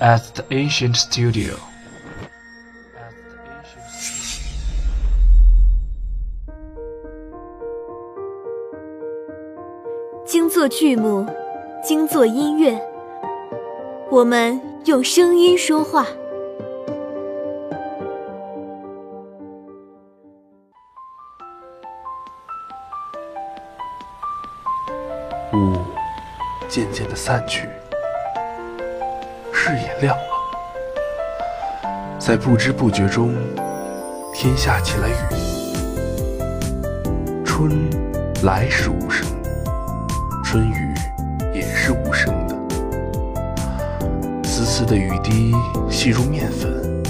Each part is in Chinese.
at the ancient studio. 精作剧目，精作音乐，我们用声音说话。雾渐渐的散去，视野亮了，在不知不觉中，天下起了雨。春来时无声，春雨也是无声的。丝丝的雨滴细如面粉，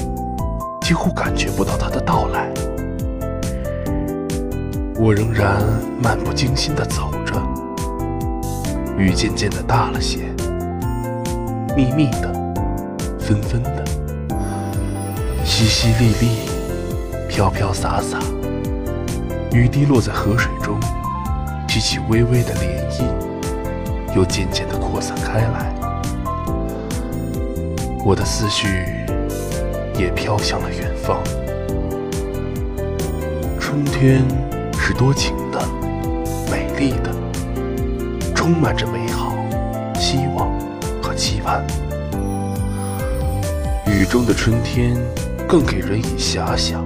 几乎感觉不到它的到来。我仍然漫不经心地走着。雨渐渐的大了些，密密的，纷纷的，淅淅沥沥，飘飘洒洒。雨滴落在河水中，激起微微的涟漪，又渐渐的扩散开来。我的思绪也飘向了远方。春天是多情的，美丽的。充满着美好、希望和期盼。雨中的春天更给人以遐想。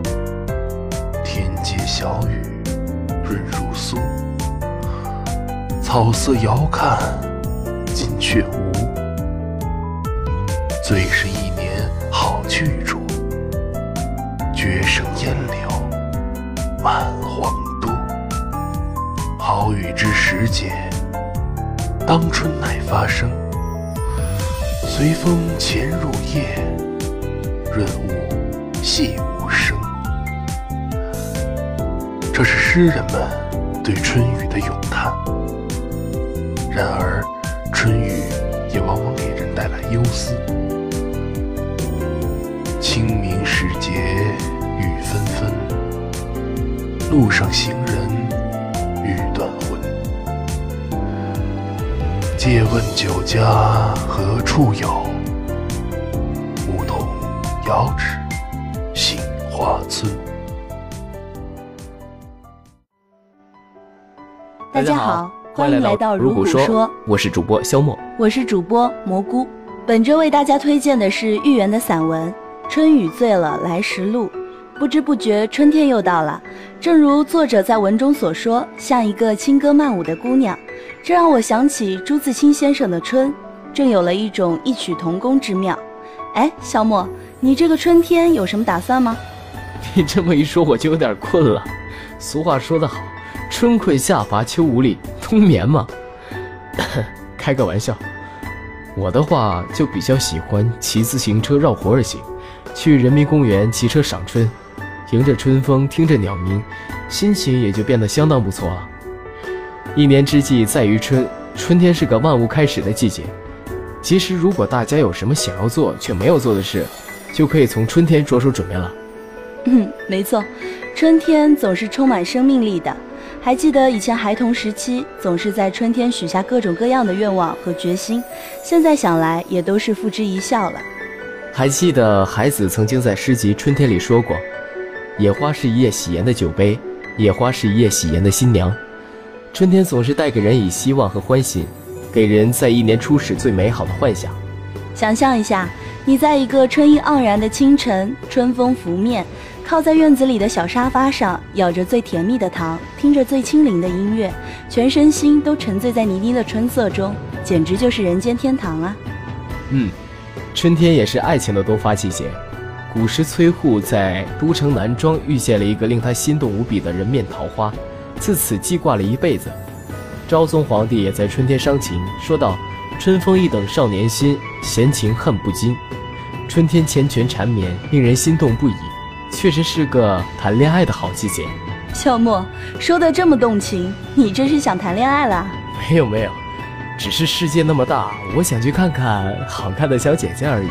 天街小雨，润如酥。草色遥看近却无。最是一年好去处。绝胜烟柳满皇都。好雨知时节。当春乃发生，随风潜入夜，润物细无声。这是诗人们对春雨的咏叹。然而，春雨也往往给人带来忧思。清明时节雨纷纷，路上行人欲断魂。借问酒家何处有？遥指杏花村。大家好，欢迎来到如果说，我是主播肖墨，我是主播蘑菇。本周为大家推荐的是豫园的散文《春雨醉了来时路》。不知不觉，春天又到了。正如作者在文中所说，像一个轻歌曼舞的姑娘，这让我想起朱自清先生的《春》，正有了一种异曲同工之妙。哎，肖莫，你这个春天有什么打算吗？你这么一说，我就有点困了。俗话说得好，春困夏乏秋无力，冬眠嘛。开个玩笑，我的话就比较喜欢骑自行车绕湖而行，去人民公园骑车赏春。迎着春风，听着鸟鸣，心情也就变得相当不错了。一年之计在于春，春天是个万物开始的季节。其实，如果大家有什么想要做却没有做的事，就可以从春天着手准备了。嗯，没错，春天总是充满生命力的。还记得以前孩童时期，总是在春天许下各种各样的愿望和决心，现在想来也都是付之一笑了。还记得孩子曾经在诗集《春天》里说过。野花是一夜喜颜的酒杯，野花是一夜喜颜的新娘。春天总是带给人以希望和欢喜，给人在一年初始最美好的幻想。想象一下，你在一个春意盎然的清晨，春风拂面，靠在院子里的小沙发上，咬着最甜蜜的糖，听着最轻灵的音乐，全身心都沉醉在泥泞的春色中，简直就是人间天堂啊！嗯，春天也是爱情的多发季节。古时崔护在都城南庄遇见了一个令他心动无比的人面桃花，自此记挂了一辈子。昭宗皇帝也在春天伤情，说道：“春风一等少年心，闲情恨不禁。”春天缱绻缠绵，令人心动不已，确实是个谈恋爱的好季节。小莫说的这么动情，你这是想谈恋爱了？没有没有，只是世界那么大，我想去看看好看的小姐姐而已。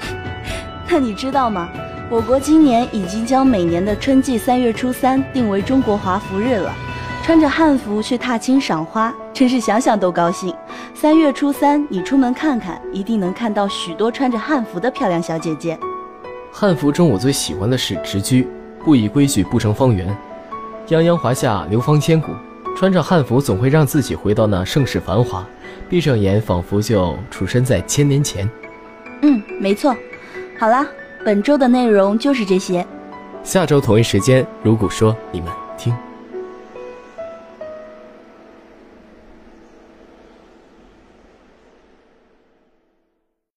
那你知道吗？我国今年已经将每年的春季三月初三定为中国华服日了。穿着汉服去踏青赏花，真是想想都高兴。三月初三，你出门看看，一定能看到许多穿着汉服的漂亮小姐姐。汉服中，我最喜欢的是直居，不以规矩不成方圆，泱泱华夏，流芳千古。穿着汉服，总会让自己回到那盛世繁华，闭上眼，仿佛就处身在千年前。嗯，没错。好啦，本周的内容就是这些。下周同一时间，如果说你们听。